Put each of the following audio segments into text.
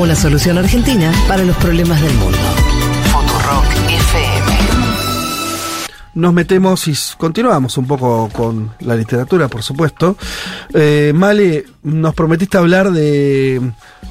Una solución argentina para los problemas del mundo. Futurock FM. Nos metemos y continuamos un poco con la literatura, por supuesto. Eh, Male, nos prometiste hablar de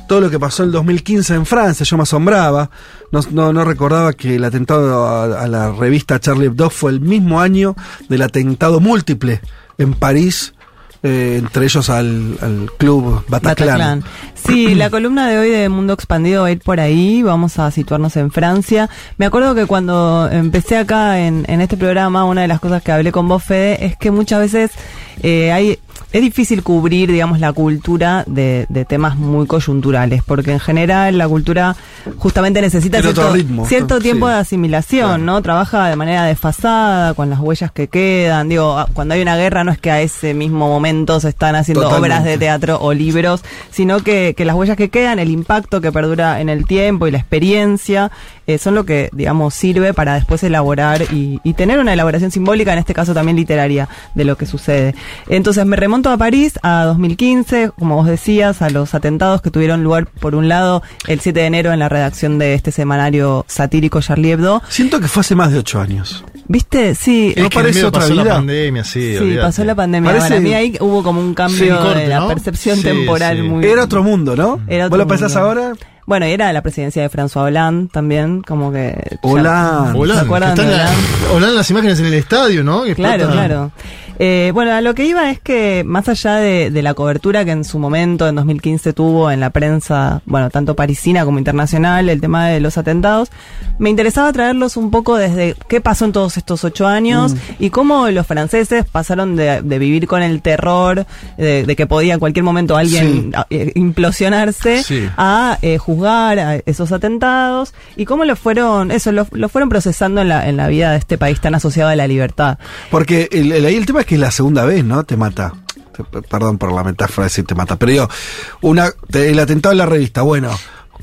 todo lo que pasó en el 2015 en Francia. Yo me asombraba. No, no, no recordaba que el atentado a, a la revista Charlie Hebdo fue el mismo año del atentado múltiple en París, eh, entre ellos al, al club Bataclan. Bataclan. Sí, la columna de hoy de Mundo Expandido va a ir por ahí, vamos a situarnos en Francia. Me acuerdo que cuando empecé acá en, en este programa, una de las cosas que hablé con vos, Fede, es que muchas veces eh, hay, es difícil cubrir, digamos, la cultura de, de temas muy coyunturales, porque en general la cultura justamente necesita cierto, ritmo, cierto sí. tiempo de asimilación, Claro. ¿no? Trabaja de manera desfasada, con las huellas que quedan. Digo, a- cuando hay una guerra no es que a ese mismo momento se están haciendo Totalmente. obras de teatro o libros, sino que, que las huellas que quedan, el impacto que perdura en el tiempo y la experiencia, eh, son lo que, digamos, sirve para después elaborar y, y tener una elaboración simbólica, en este caso también literaria, de lo que sucede. Entonces me remonto a París, a 2015, como vos decías, a los atentados que tuvieron lugar, por un lado, el 7 de enero en la redacción de este semanario satírico Charlie Hebdo. Siento que fue hace más de ocho años. ¿Viste? Sí. ¿No parece otra pasó vida? la pandemia, sí. Sí, olvídate. pasó la pandemia. Parece- Para mí ahí hubo como un cambio Sí, corte, de la ¿no? percepción Sí, temporal sí. muy... Era otro mundo, ¿no? Era ¿Vos otro lo pensás ahora? Bueno, y era la presidencia de François Hollande también, como que... Hola, ¿Se acuerdan de Hollande? Hollande las imágenes en el estadio, ¿no? Que Claro, explota. claro. Eh, bueno, a lo que iba es que más allá de, de la cobertura que en su momento, en 2015, tuvo en la prensa, bueno, tanto parisina como internacional, el tema de los atentados, me interesaba traerlos un poco desde qué pasó en todos estos ocho años y cómo los franceses pasaron de, de vivir con el terror de, de que podía en cualquier momento alguien Sí. eh, implosionarse Sí. a eh, juzgar a esos atentados y cómo lo fueron, eso, lo, lo fueron procesando en la, en la vida de este país tan asociado a la libertad. Porque el, el- ahí el tema es que es la segunda vez, ¿no? Te mata. Perdón por la metáfora de decir te mata. Pero digo, una, te- el atentado en la revista, bueno,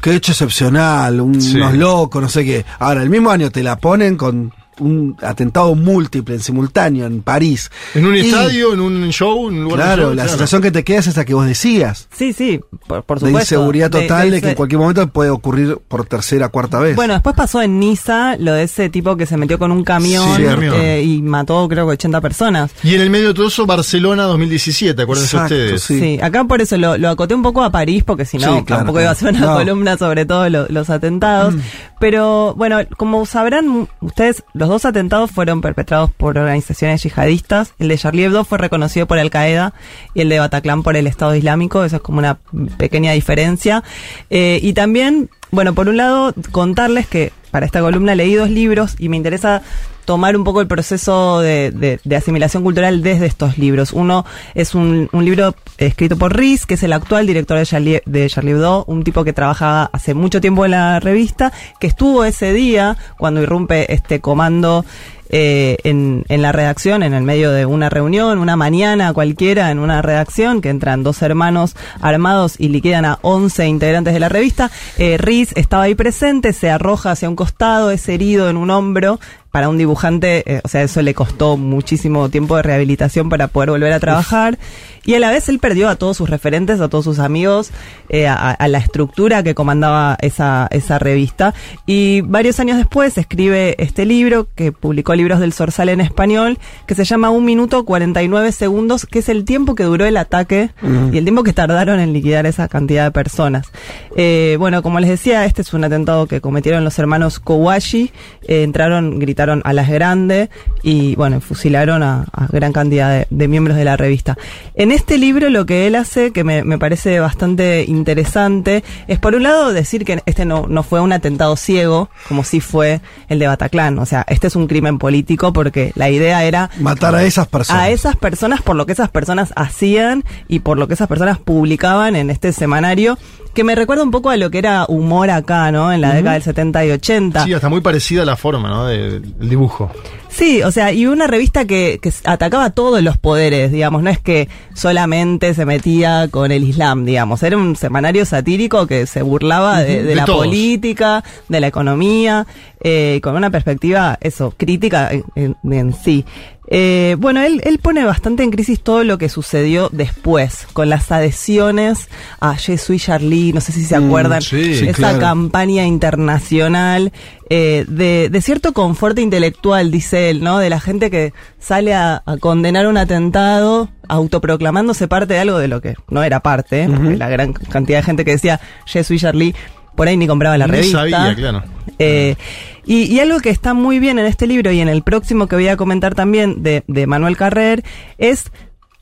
qué hecho excepcional, un- Sí. unos locos, no sé qué. Ahora, el mismo año te la ponen con un atentado múltiple en simultáneo en París. En un Y, estadio, en un show, en un lugar de Claro, show, la claro. sensación que te queda es esa que vos decías. Sí, sí, por, por de supuesto. inseguridad total, de, que en cualquier momento puede ocurrir por tercera, cuarta vez. Bueno, después pasó en Niza lo de ese tipo que se metió con un camión Sí, eh, y mató creo que 80 personas. Y en el medio de todo eso, Barcelona 2017, acuérdense Exacto, ustedes. sí. Sí. acá por eso lo, lo acoté un poco a París, porque si no, Sí, claro, tampoco iba a ser una. No. columna sobre todo lo- los atentados. Pero bueno, como sabrán ustedes, los dos atentados fueron perpetrados por organizaciones yihadistas. El de Charlie Hebdo fue reconocido por Al Qaeda y el de Bataclan por el Estado Islámico. Eso es como una pequeña diferencia. Eh, y también, bueno, por un lado, contarles que para esta columna leí dos libros y me interesa tomar un poco el proceso de, de- de asimilación cultural desde estos libros. Uno es un, un libro escrito por Riz, que es el actual director de Charlie, de Charlie Hebdo, un tipo que trabajaba hace mucho tiempo en la revista, que estuvo ese día cuando irrumpe este comando eh, en, en la redacción, en el medio de una reunión, una mañana cualquiera en una redacción, que entran dos hermanos armados y liquidan a 11 integrantes de la revista. Eh, Riz estaba ahí presente, se arroja hacia un costado, es herido en un hombro. Para un dibujante, eh, o sea, eso le costó muchísimo tiempo de rehabilitación para poder volver a trabajar. Y a la vez él perdió a todos sus referentes, a todos sus amigos, eh, a, a la estructura que comandaba esa, esa revista. Y varios años después escribe este libro, que publicó Libros del Sorsal en español, que se llama Un minuto 49 segundos, que es el tiempo que duró el ataque y el tiempo que tardaron en liquidar esa cantidad de personas. Eh, bueno, como les decía, este es un atentado que cometieron los hermanos Kowashi, eh, entraron, gritaron a las grandes y bueno, fusilaron a, a gran cantidad de, de miembros de la revista. En este libro lo que él hace, que me, me parece bastante interesante, es por un lado decir que este no, no fue un atentado ciego, como sí fue el de Bataclan. O sea, este es un crimen político porque la idea era Matar a esas personas. a esas personas por lo que esas personas hacían y por lo que esas personas publicaban en este semanario, que me recuerda un poco a lo que era humor acá, ¿no? En la década del 70 y 80. Sí, hasta muy parecida la forma, ¿no? de- del dibujo. Sí, o sea, y una revista que, que atacaba todos los poderes, digamos, no es que solamente se metía con el Islam, digamos, era un semanario satírico que se burlaba de, Ujú, de de la todos. política, de la economía, eh, con una perspectiva, eso, crítica en, en- en sí. Eh, bueno, él, él pone bastante en crisis todo lo que sucedió después, con las adhesiones a Je suis Charlie No sé si se Mm, acuerdan, sí, esa claro. campaña internacional eh, de, de cierto confort intelectual, dice él, ¿no? De la gente que sale a, a condenar un atentado autoproclamándose parte de algo de lo que no era parte, ¿eh? porque Ujú. la gran cantidad de gente que decía Je suis Charlie por ahí ni compraba la Ni revista. sabía, claro. Eh, y, y algo que está muy bien en este libro y en el próximo que voy a comentar también de, de Manuel Carrer es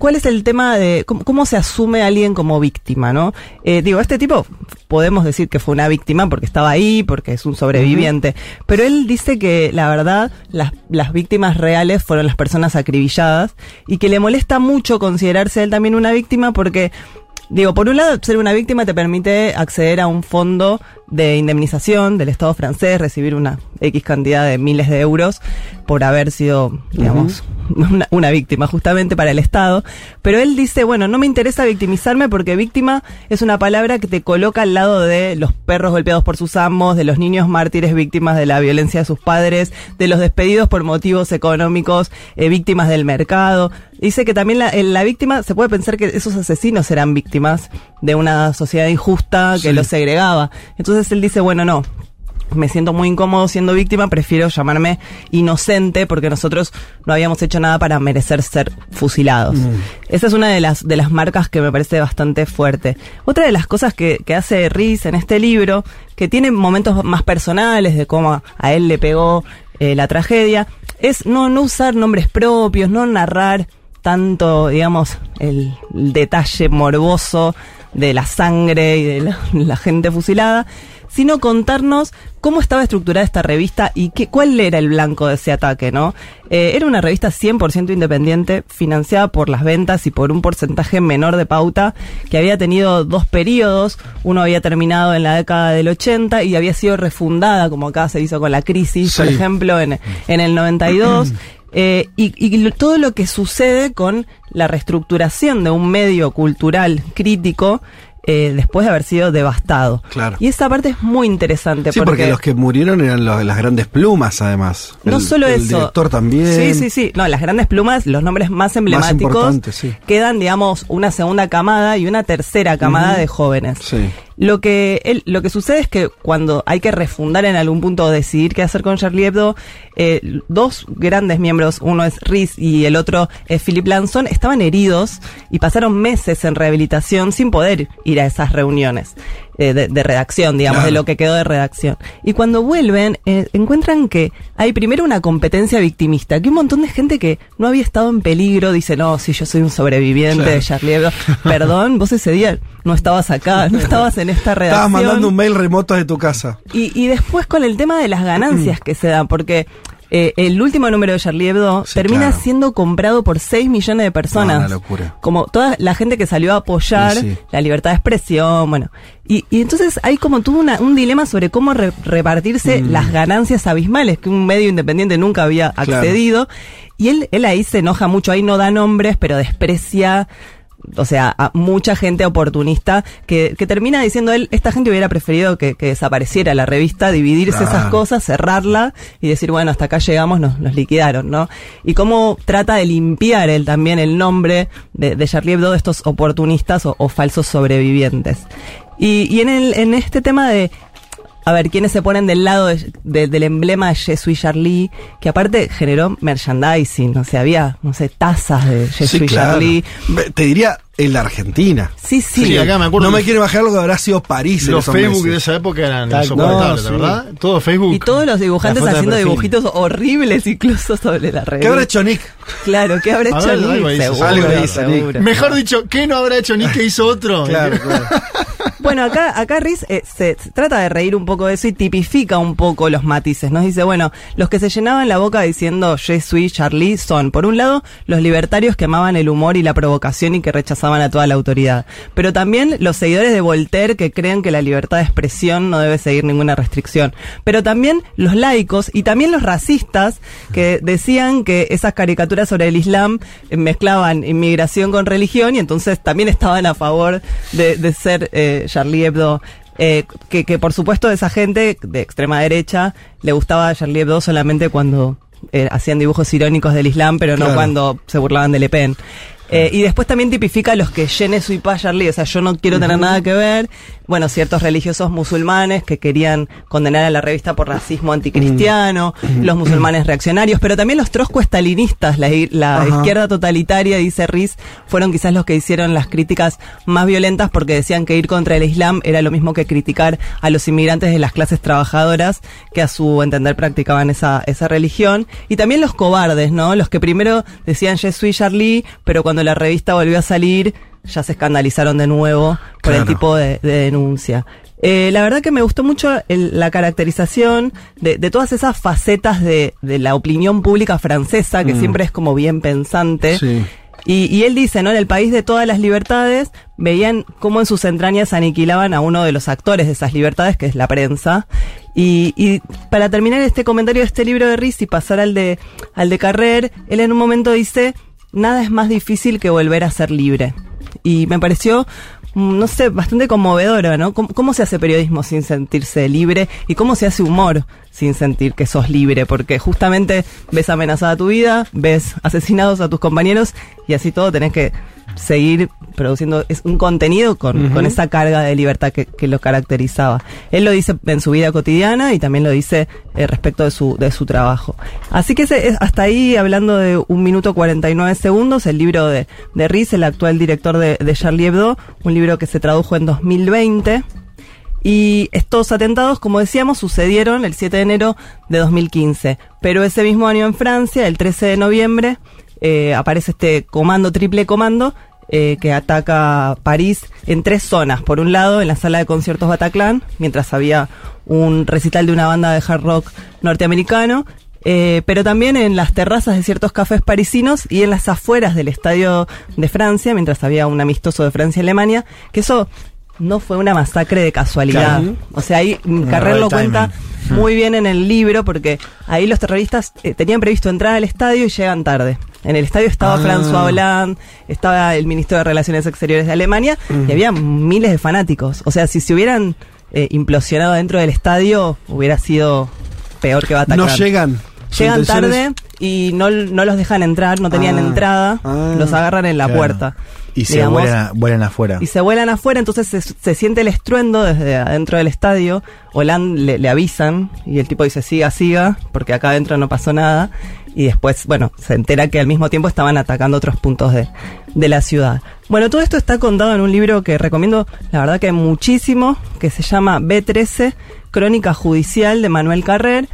cuál es el tema de cómo, cómo se asume a alguien como víctima, ¿no? Eh, digo, este tipo podemos decir que fue una víctima porque estaba ahí, porque es un sobreviviente, pero él dice que la verdad las, las víctimas reales fueron las personas acribilladas y que le molesta mucho considerarse él también una víctima porque Digo, por un lado, ser una víctima te permite acceder a un fondo de indemnización del Estado francés, recibir una X cantidad de miles de euros por haber sido, digamos, una, una víctima justamente para el Estado. Pero él dice, bueno, no me interesa victimizarme porque víctima es una palabra que te coloca al lado de los perros golpeados por sus amos, de los niños mártires víctimas de la violencia de sus padres, de los despedidos por motivos económicos, eh, víctimas del mercado. Dice que también la, en la víctima, se puede pensar que esos asesinos eran víctimas de una sociedad injusta que Sí. los segregaba. Entonces él dice, bueno, no, me siento muy incómodo siendo víctima, prefiero llamarme inocente porque nosotros no habíamos hecho nada para merecer ser fusilados. Esa es una de las, de las marcas que me parece bastante fuerte. Otra de las cosas que, que hace Riz en este libro, que tiene momentos más personales de cómo a él le pegó eh, la tragedia, es no, no usar nombres propios, no narrar tanto, digamos, el, el detalle morboso de la sangre y de la, la gente fusilada, sino contarnos cómo estaba estructurada esta revista y qué, cuál era el blanco de ese ataque, ¿no? Eh, era una revista 100% independiente, financiada por las ventas y por un porcentaje menor de pauta, que había tenido dos periodos, uno había terminado en la década del 80 y había sido refundada, como acá se hizo con la crisis, por ejemplo, en, en el 92. Eh, y, y todo lo que sucede con la reestructuración de un medio cultural crítico eh, después de haber sido devastado. Claro. Y esa parte es muy interesante Sí, porque, los que murieron eran los- las grandes plumas, además. no El- solo el eso. director también. Sí, sí, sí. No, las grandes plumas, los nombres más emblemáticos, importantes, sí. quedan, digamos, una segunda camada y una tercera camada de jóvenes. Sí. Lo que, él- lo que sucede es que cuando hay que refundar en algún punto o decidir qué hacer con Charlie Hebdo, eh, dos grandes miembros, uno es Riz y el otro es Philip Lanson, estaban heridos y pasaron meses en rehabilitación sin poder ir a esas reuniones eh, de, de redacción, digamos, Claro. de lo que quedó de redacción. Y cuando vuelven, eh, encuentran que hay primero una competencia victimista, que un montón de gente que no había estado en peligro dice, no, si yo soy un sobreviviente Claro. de Charlie Hebdo. Perdón, vos ese día no estabas acá, no estabas en esta redacción. Estabas mandando un mail remoto de tu casa. Y, y después con el tema de las ganancias que se dan, porque eh, el último número de Charlie Hebdo Sí, termina claro. siendo comprado por 6 millones de personas. No, una locura. Como toda la gente que salió a apoyar Sí, sí. la libertad de expresión, bueno. Y, y entonces hay como todo una- un dilema sobre cómo re- repartirse Mm. las ganancias abismales que un medio independiente nunca había Claro. accedido. Y él, él ahí se enoja mucho, ahí no da nombres, pero desprecia o sea, a mucha gente oportunista que, que termina diciendo él, esta gente hubiera preferido que, que desapareciera la revista, dividirse esas cosas, cerrarla y decir, bueno, hasta acá llegamos, nos, nos liquidaron, ¿no? Y cómo trata de limpiar él también el nombre de, de Charlie Hebdo de estos oportunistas o, o falsos sobrevivientes. Y, y en, el, en este tema de a ver, quiénes se ponen del lado de- de- del emblema de Je suis Charlie, que aparte generó merchandising, o sea, había, no sé, tazas de Je Sí, suis claro. Charlie. Te diría en la Argentina. Sí, sí. Sí, acá me acuerdo. No me quiero imaginar lo que habrá sido París Los Facebook de meses. esa época eran Tal- insoportables, no, sí. ¿verdad? Todo Facebook. Y todos los dibujantes de haciendo dibujitos horribles incluso sobre la red. ¿Qué habrá hecho Nick? Claro, ¿qué habrá hecho Nick? algo dice, Seguro, algo dice Nick. seguro. Mejor dicho, ¿qué no habrá hecho ni que hizo otro? Claro, claro. Bueno, acá, acá Riz eh, se, se trata de reír un poco de eso y tipifica un poco los matices. Nos dice, bueno, los que se llenaban la boca diciendo Je suis Charlie son, por un lado, los libertarios que amaban el humor y la provocación y que rechazaban a toda la autoridad. Pero también los seguidores de Voltaire que creen que la libertad de expresión no debe seguir ninguna restricción. Pero también los laicos y también los racistas que decían que esas caricaturas sobre el Islam eh, mezclaban inmigración con religión y entonces también estaban a favor de, de ser eh, Charlie Hebdo. Eh, que, que por supuesto esa gente de extrema derecha le gustaba a Charlie Hebdo solamente cuando eh, hacían dibujos irónicos del Islam, pero no Claro. cuando se burlaban de Le Pen. Eh, y después también tipifica a los que je ne suis pas Charlie, o sea, yo no quiero tener nada que ver. Bueno, ciertos religiosos musulmanes que querían condenar a la revista por racismo anticristiano, los musulmanes reaccionarios, pero también los trotsko-estalinistas, la, la izquierda totalitaria, dice Riz, fueron quizás los que hicieron las críticas más violentas porque decían que ir contra el Islam era lo mismo que criticar a los inmigrantes de las clases trabajadoras que a su entender practicaban esa, esa religión. Y también los cobardes, ¿no? Los que primero decían Je suis Charlie, pero cuando la revista volvió a salir, ya se escandalizaron de nuevo por el tipo de, de denuncia. Eh, la verdad que me gustó mucho el- la caracterización de, de todas esas facetas de, de la opinión pública francesa, que siempre es como bien pensante. Sí. Y, y él dice, ¿no? En el país de todas las libertades, veían cómo en sus entrañas aniquilaban a uno de los actores de esas libertades, que es la prensa. Y, y para terminar este comentario de este libro de Riz y pasar al de, al de Carrer, él en un momento dice, nada es más difícil que volver a ser libre. Y me pareció, mm, no sé, bastante conmovedora, ¿no? ¿Cómo, cómo se hace periodismo sin sentirse libre? ¿Y cómo se hace humor sin sentir que sos libre? Porque justamente ves amenazada tu vida, ves asesinados a tus compañeros y así todo tenés que seguir produciendo es un contenido con, con esa carga de libertad que, que lo caracterizaba. Él lo dice en su vida cotidiana y también lo dice eh, respecto de su, de su trabajo. Así que es- hasta ahí, hablando de un minuto 49 segundos, el libro de, de Riz, el actual director de, de Charlie Hebdo, un libro que se tradujo en 2020. Y estos atentados, como decíamos, sucedieron el 7 de enero de 2015. Pero ese mismo año en Francia, el 13 de noviembre, eh, aparece este comando, triple comando, eh, que ataca París en tres zonas. Por un lado, en la sala de conciertos Bataclan, mientras había un recital de una banda de hard rock norteamericano. eh, pero también en las terrazas de ciertos cafés parisinos y en las afueras del estadio de Francia, mientras había un amistoso de Francia y Alemania, que eso no fue una masacre de casualidad. Claro. O sea, ahí Carrer lo cuenta muy bien en el libro porque ahí los terroristas eh, tenían previsto entrar al estadio y llegan tarde. En el estadio estaba Ah. François Hollande, estaba el ministro de Relaciones Exteriores de Alemania y había miles de fanáticos. O sea, si se hubieran eh, implosionado dentro del estadio, hubiera sido peor que Bataclan. No llegan. Llegan tarde y no, no los dejan entrar, no tenían Ah. entrada, Ah. los agarran en la Claro. puerta. Y se vuelan, a- vuelan afuera. Y se vuelan afuera, entonces se, se siente el estruendo desde adentro del estadio. Hollande le, le avisan y el tipo dice siga, siga, porque acá adentro no pasó nada. Y después, bueno, se entera que al mismo tiempo estaban atacando otros puntos de, de la ciudad. Bueno, todo esto está contado en un libro que recomiendo, la verdad que muchísimo, que se llama B13, Crónica Judicial de Manuel Carrer.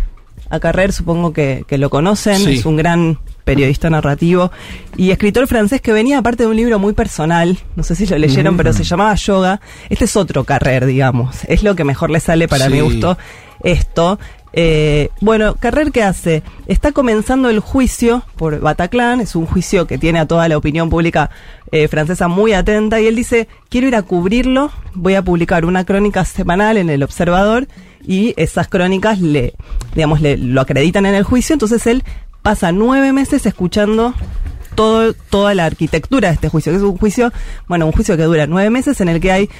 A Carrer supongo que, que lo conocen, Sí. es un gran periodista narrativo y escritor francés que venía aparte de un libro muy personal, no sé si lo leyeron, pero se llamaba Yoga. Este es otro Carrer, digamos, es lo que mejor le sale para Sí. mi gusto esto. Eh, bueno, Carrer, ¿qué hace? Está comenzando el juicio por Bataclan, es un juicio que tiene a toda la opinión pública eh, francesa muy atenta y él dice, quiero ir a cubrirlo, voy a publicar una crónica semanal en El Observador y esas crónicas le, digamos, le, lo acreditan en el juicio, entonces él pasa nueve meses escuchando todo, toda la arquitectura de este juicio, que es un juicio, bueno, un juicio que dura nueve meses en el que hay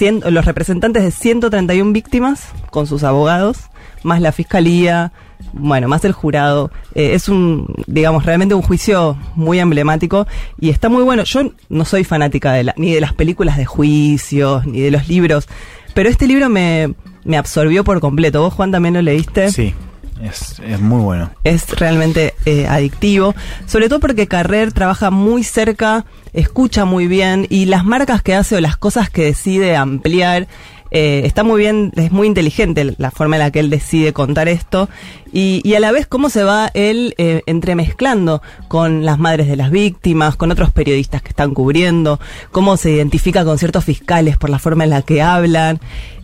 los representantes de 131 víctimas con sus abogados, más la fiscalía, bueno, más el jurado. Eh, es un, digamos, realmente un juicio muy emblemático y está muy bueno. Yo no soy fanática de la, ni de las películas de juicios, ni de los libros, pero este libro me, me absorbió por completo. ¿Vos, Juan, también lo leíste? Sí, es, es muy bueno. es realmente eh, adictivo, sobre todo porque Carrer trabaja muy cerca, escucha muy bien y las marcas que hace o las cosas que decide ampliar, eh, está muy bien, es muy inteligente la forma en la que él decide contar esto y, y a la vez cómo se va él eh, entremezclando con las madres de las víctimas, con otros periodistas que están cubriendo, cómo se identifica con ciertos fiscales por la forma en la que hablan.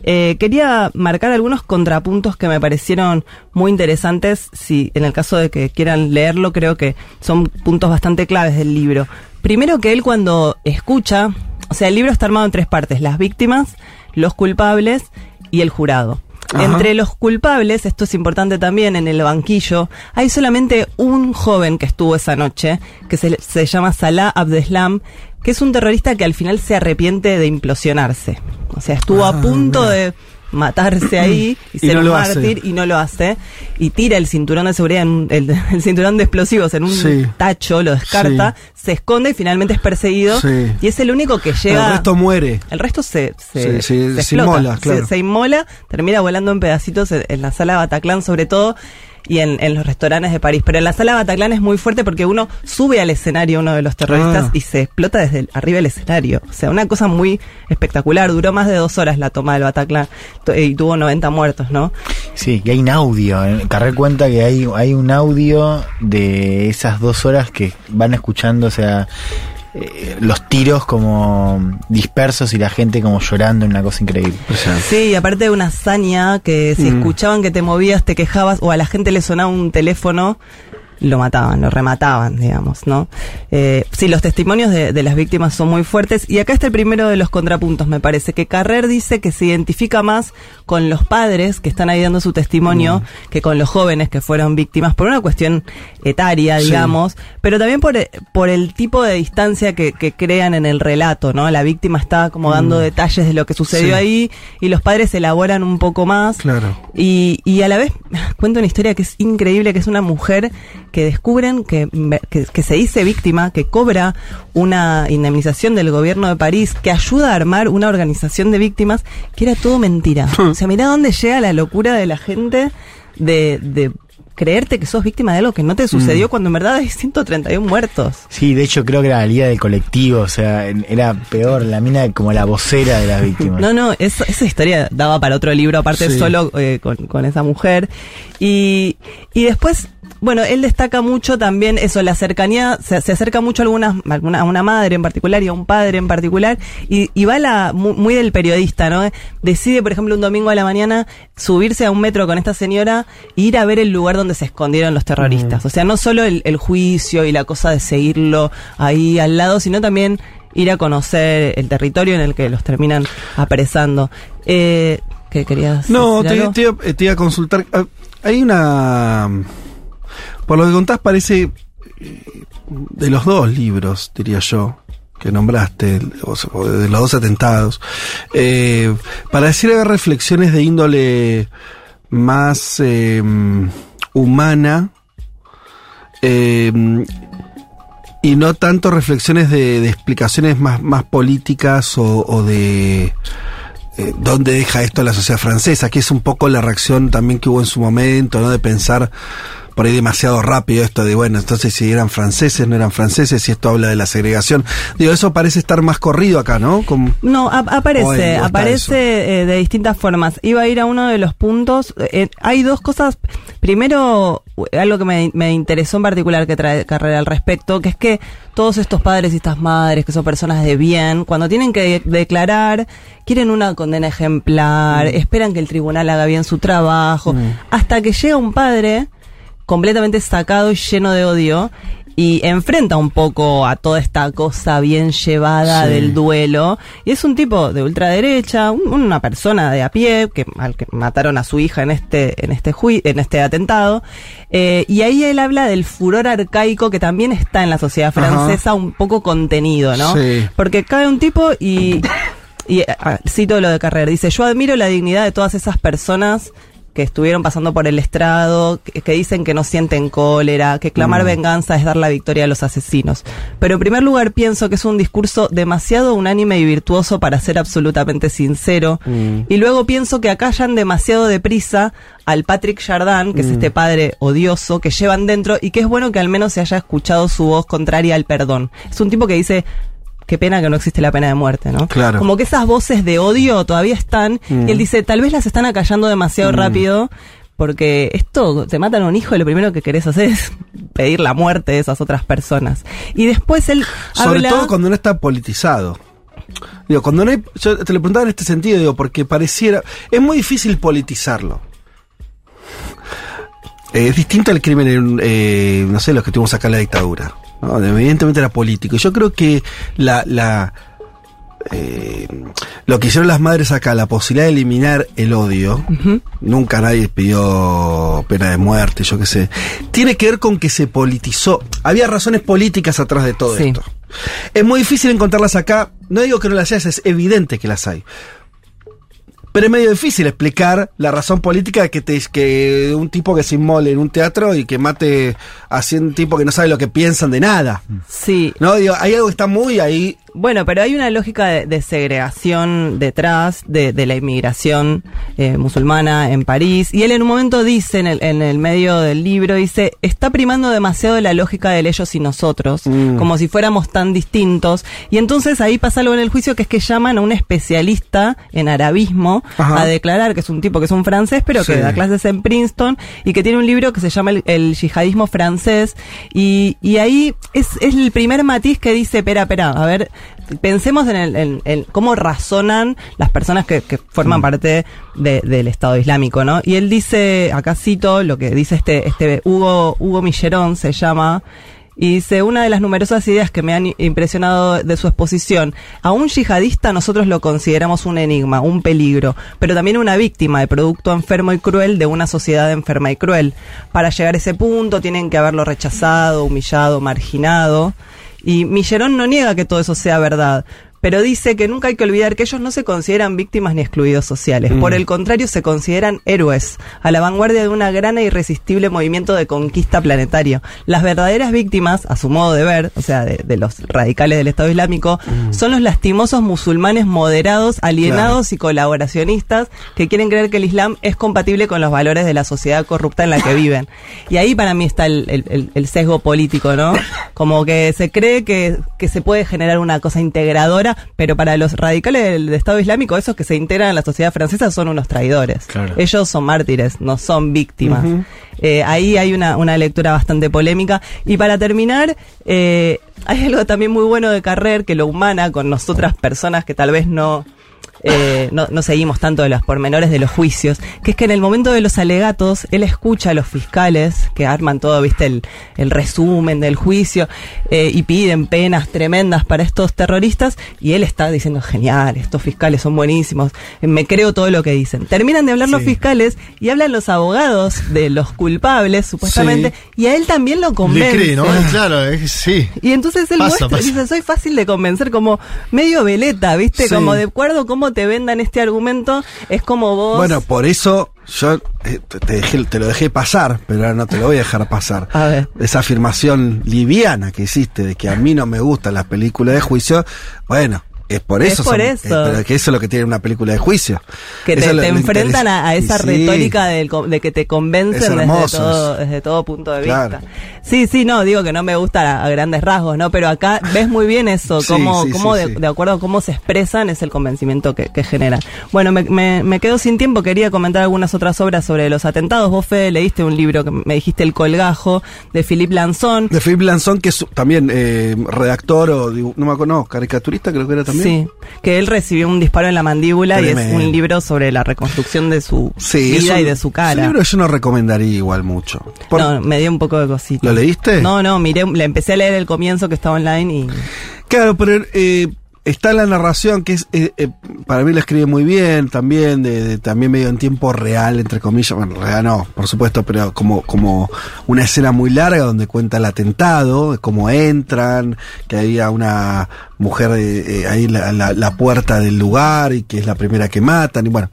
Eh, quería marcar algunos contrapuntos que me parecieron muy interesantes. Si en el caso de que quieran leerlo, creo que son puntos bastante claves del libro. Primero que él cuando escucha, o sea, el libro está armado en tres partes: las víctimas, los culpables y el jurado. Ajá. Entre los culpables, esto es importante también, en el banquillo, hay solamente un joven que estuvo esa noche, que se, se llama Salah Abdeslam, que es un terrorista que al final se arrepiente de implosionarse. O sea, estuvo Ah, a punto mira. de, matarse ahí y, Y ser no un lo hace. mártir y no lo hace y tira el cinturón de seguridad en el, el cinturón de explosivos en un Sí. tacho lo descarta se esconde y finalmente es perseguido Sí. y es el único que llega El resto muere. el resto se, se, se inmola, se- claro. se, inmola, termina volando en pedacitos en, en la sala Bataclan sobre todo y en, en los restaurantes de París. Pero en la sala Bataclan es muy fuerte porque uno sube al escenario uno de los terroristas Ah. y se explota desde el- arriba del escenario. O sea, una cosa muy espectacular. Duró más de dos horas la toma del Bataclan y tuvo 90 muertos, ¿no? Sí, que hay un audio. eh. Carré cuenta que hay, hay un audio de esas dos horas que van escuchando, o sea, eh, los tiros como dispersos y la gente como llorando, una cosa increíble. Sí, y aparte de una hazaña que si Mm. escuchaban que te movías, te quejabas o a la gente le sonaba un teléfono, lo mataban, lo remataban, digamos, ¿no? Eh, sí, los testimonios de, de las víctimas son muy fuertes y acá está el primero de los contrapuntos, me parece, que Carrer dice que se identifica más con los padres que están ahí dando su testimonio que con los jóvenes que fueron víctimas por una cuestión etaria, Sí. digamos, pero también por, e- por el tipo de distancia que, que crean en el relato, ¿no? La víctima está como dando detalles de lo que sucedió Sí. ahí y los padres elaboran un poco más. Claro. Y, y a la vez cuenta una historia que es increíble, que es una mujer que descubren que, que, que se dice víctima, que cobra una indemnización del gobierno de París, que ayuda a armar una organización de víctimas, que era todo mentira. o sea, mirá dónde llega la locura de la gente de, de creerte que sos víctima de algo que no te sucedió cuando en verdad hay 131 muertos. Sí, de hecho creo que era la liga del colectivo, o sea, era peor, la mina como la vocera de las víctimas. No, no, esa historia daba para otro libro, aparte Sí. solo eh, con, con esa mujer. Y, y después, bueno, él destaca mucho también eso, la cercanía, se, se acerca mucho a, algunas, a alguna- a una madre en particular y a un padre en particular, y, y va la, mu- muy, del periodista, ¿no? Decide, por ejemplo, un domingo a la mañana subirse a un metro con esta señora e ir a ver el lugar donde se escondieron los terroristas. O sea, no solo el, el juicio y la cosa de seguirlo ahí al lado, sino también ir a conocer el territorio en el que los terminan apresando. Eh, ¿Qué querías No, decir te, algo? te iba- te iba a consultar. Ah, Hay una. Por lo que contás, parece. eh, De los dos libros, diría yo, que nombraste, de los dos atentados. eh, haber reflexiones de índole más eh, humana. eh, y no tanto reflexiones de, explicaciones más, más políticas o, o de eh, dónde deja esto la sociedad francesa, que es un poco la reacción también que hubo en su momento, ¿no? De pensar por ahí demasiado rápido esto de, bueno, entonces si eran franceses, no eran franceses, si esto habla de la segregación. Digo, eso parece estar más corrido acá, ¿no? Como, No, ap- aparece, aparece eh, de distintas formas. Iba a ir a uno de los puntos. eh, hay dos cosas. Primero, eh, algo que me, me interesó en particular que trae Carrera al respecto, que es que todos estos padres y estas madres, que son personas de bien, cuando tienen que de- declarar, quieren una condena ejemplar, esperan que el tribunal haga bien su trabajo, hasta que llega un padre completamente sacado y lleno de odio y enfrenta un poco a toda esta cosa bien llevada Sí. del duelo y es un tipo de ultraderecha un- una persona de a pie que al que mataron a su hija en este en este jui- en este atentado eh, y ahí él habla del furor arcaico que también está en la sociedad Ajá. francesa un poco contenido no Sí. porque cae un tipo y y ah, cito lo de Carrera, dice, yo admiro la dignidad de todas esas personas que estuvieron pasando por el estrado, que, que dicen que no sienten cólera, que clamar Mm. venganza es dar la victoria a los asesinos. Pero en primer lugar pienso que es un discurso demasiado unánime y virtuoso para ser absolutamente sincero. Mm. Y luego pienso que acallan demasiado deprisa al Patrick Jardin, que es Mm. este padre odioso que llevan dentro y que es bueno que al menos se haya escuchado su voz contraria al perdón. Es un tipo que dice, qué pena que no existe la pena de muerte, ¿no? Claro. Como que esas voces de odio todavía están. Mm. Y él dice, tal vez las están acallando demasiado rápido. Porque esto, te matan a un hijo y lo primero que querés hacer es pedir la muerte de esas otras personas. Y después él sobre habla... todo cuando no está politizado. Digo, cuando no hay, yo te lo preguntaba en este sentido, digo, porque pareciera, es muy difícil politizarlo. Eh, es distinto al crimen, en, eh, no sé, los que tuvimos acá en la dictadura. ¿No? Evidentemente era político. Yo creo que la, la eh, lo que hicieron las madres acá, la posibilidad de eliminar el odio, nunca nadie pidió pena de muerte, yo qué sé, tiene que ver con que se politizó. Había razones políticas atrás de todo Sí. esto. Es muy difícil encontrarlas acá. No digo que no las hayas, es evidente que las hay. Pero es medio difícil explicar la razón política de que, te, que un tipo que se inmole en un teatro y que mate a un tipo que no sabe lo que piensan de nada. Sí. No, digo, hay algo que está muy ahí. Bueno, pero hay una lógica de, de segregación detrás de, de la inmigración eh, musulmana en París. Y él en un momento dice, en el, en el medio del libro, dice, está primando demasiado la lógica del ellos y nosotros, Mm. como si fuéramos tan distintos. Y entonces ahí pasa algo en el juicio que es que llaman a un especialista en arabismo Ajá. a declarar que es un tipo que es un francés, pero Sí. que da clases en Princeton y que tiene un libro que se llama El, el yihadismo francés. Y, y ahí es, es el primer matiz que dice, espera, espera, a ver, pensemos en, el, en- en cómo razonan las personas que, que forman parte de- del Estado Islámico, ¿no? Y él dice, acá cito lo que dice este, este Hugo, Hugo Millerón, se llama, y dice, una de las numerosas ideas que me han impresionado de su exposición, a un yihadista nosotros lo consideramos un enigma, un peligro, pero también una víctima de producto enfermo y cruel de una sociedad enferma y cruel. Para llegar a ese punto tienen que haberlo rechazado, humillado, marginado. Y Millerón no niega que todo eso sea verdad, pero dice que nunca hay que olvidar que ellos no se consideran víctimas ni excluidos sociales. Por el contrario, se consideran héroes, a la vanguardia de una gran e irresistible movimiento de conquista planetario. Las verdaderas víctimas, a su modo de ver, o sea, de, de los radicales del Estado Islámico, son los lastimosos musulmanes moderados, alienados y colaboracionistas que quieren creer que el Islam es compatible con los valores de la sociedad corrupta en la que viven. Y ahí para mí está el, el- el- el sesgo político, ¿no? Como que se cree que, que se puede generar una cosa integradora, pero para los radicales del, del Estado Islámico, esos que se integran en la sociedad francesa son unos traidores. Claro. Ellos son mártires, no son víctimas. Eh, ahí hay una, una lectura bastante polémica. Y para terminar, eh, hay algo también muy bueno de Carrer que lo humana con nosotras personas que tal vez no, eh, no, no seguimos tanto de los pormenores de los juicios, que es que en el momento de los alegatos, él escucha a los fiscales que arman todo, viste, el, el resumen del juicio eh, y piden penas tremendas para estos terroristas y él está diciendo, genial, estos fiscales son buenísimos, me creo todo lo que dicen. Terminan de hablar los fiscales y hablan los abogados de los culpables, supuestamente, y a él también lo Le convence. cree, ¿no? Claro, sí. Y entonces él Pasa, muestra, pasa. dice, soy fácil de convencer, como medio veleta, ¿viste? Sí. Como de acuerdo cómo te vendan este argumento, es como vos... Bueno, por eso yo eh, te, te dejé- te lo dejé pasar, pero ahora no te lo voy a dejar pasar. A ver. Esa afirmación liviana que hiciste de que a mí no me gustan las películas de juicio, bueno. Es por Es eso. por son- eso. pero que eso es lo que tiene una película de juicio. que te, es lo- te lo enfrentan a, a esa sí. retórica del de que te Es convencen desde todo, desde todo punto de Claro. vista. Sí, sí, no, digo que no me gusta a, a grandes rasgos, ¿no? Pero acá ves muy bien eso, Sí, cómo, sí, cómo sí, de, acuerdo a cómo se expresan es el convencimiento que, que generan. Bueno, me, me, me quedo sin tiempo, quería comentar algunas otras obras sobre los atentados. Vos, Fede, leíste un libro que me dijiste El Colgajo, de Philippe Lanzón. De Philippe Lanzón, que es también eh, redactor o, no me acuerdo, no, caricaturista creo que era también. Sí, que él recibió un disparo en la mandíbula y es un libro sobre la reconstrucción de su Sí, vida un- y de su cara. libro que yo no recomendaría igual mucho. Por- No, me dio un poco de cosita. ¿Lo leíste? No, no, miré, le empecé a leer el comienzo que estaba online y... Claro, pero eh, está la narración que es, eh, eh, para mí la escribe muy bien también, de, de- también medio en tiempo real, entre comillas, bueno, real no, por supuesto, pero como, como una escena muy larga donde cuenta el atentado, cómo entran, que había una mujer eh, eh, ahí en la, la- la puerta del lugar y que es la primera que matan, y bueno.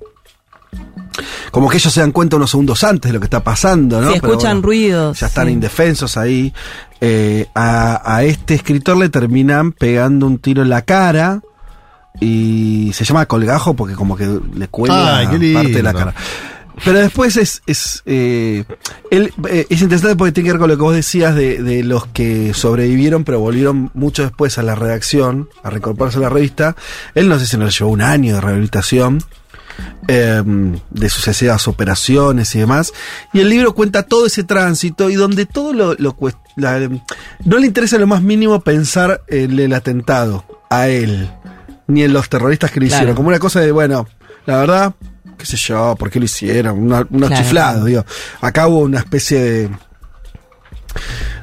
Como que ellos se dan cuenta unos segundos antes de lo que está pasando, ¿no? Pero escuchan bueno, ruidos, Ya están sí. indefensos ahí. Eh, a, a este escritor le terminan pegando un tiro en la cara. Y se llama colgajo porque como que le cuelga Ay, qué lindo. parte de la cara. Pero después es, es, eh, él, eh, es interesante porque tiene que ver con lo que vos decías de, de los que sobrevivieron pero volvieron mucho después a la redacción, a reincorporarse a la revista. Él no sé si nos llevó un año de rehabilitación eh, de sucesivas operaciones y demás. Y el libro cuenta todo ese tránsito y donde todo lo, lo la- no le interesa lo más mínimo pensar en el atentado a él, ni en los terroristas que lo Claro. hicieron. Como una cosa de, bueno, la verdad, qué sé yo, por qué lo hicieron, una- unos Claro. chiflados, digo. Acá hubo una especie de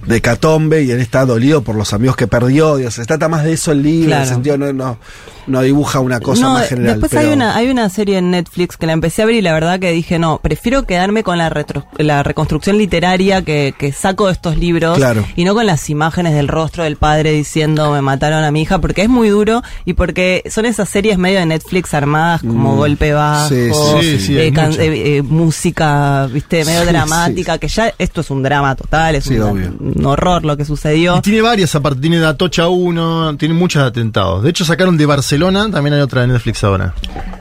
de Catombe y él está dolido por los amigos que perdió. Digo, se trata más de eso el libro, en Claro. el sentido no, no, no dibuja una cosa No, más general. Después pero- hay una hay una serie en Netflix que la empecé a ver y la verdad que dije, no, prefiero quedarme con la, retro- la reconstrucción literaria que, que saco de estos libros Claro. y no con las imágenes del rostro del padre diciendo me mataron a mi hija, porque es muy duro y porque son esas series medio de Netflix armadas como Mm. golpe bajo, Sí, sí, sí, eh, eh, eh, música, viste, medio dramática, que ya esto es un drama total, es Sí, un, obvio. Un horror lo que sucedió. Y tiene varias aparte, tiene de Atocha 1, tiene muchos atentados. De hecho sacaron de Barcelona, también hay otra de Netflix ahora.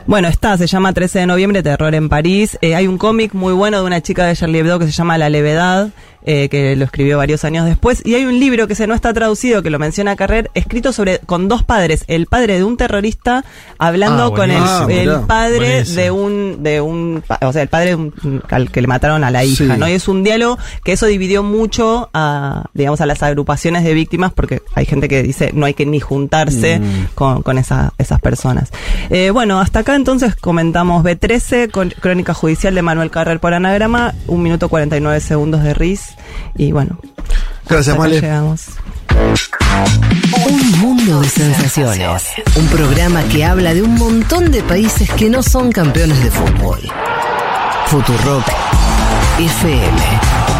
Bueno, está, se llama 13 de noviembre, Terror en París. Eh, hay un cómic muy bueno de una chica de Charlie Hebdo que se llama La Levedad, eh, que lo escribió varios años después. Y hay un libro que se no está traducido, que lo menciona Carrer, escrito sobre con dos padres. El padre de un terrorista hablando Ah, con el, el Ah, mirá. padre Buenísimo. de un, de un, o sea, el padre de un- al que le mataron a la hija, Sí. ¿no? Y es un diálogo que eso dividió mucho a, digamos, a las agrupaciones de víctimas, porque hay gente que dice no hay que ni juntarse Mm. con, con esa- esas personas. Eh, bueno, hasta acá entonces comentamos B13, con- crónica judicial de Manuel Carrer por anagrama, un minuto 49 segundos de RIS, y bueno. Gracias, Male. llegamos. Un mundo de sensaciones. Un programa que habla de un montón de países que no son campeones de fútbol. Futurock FM.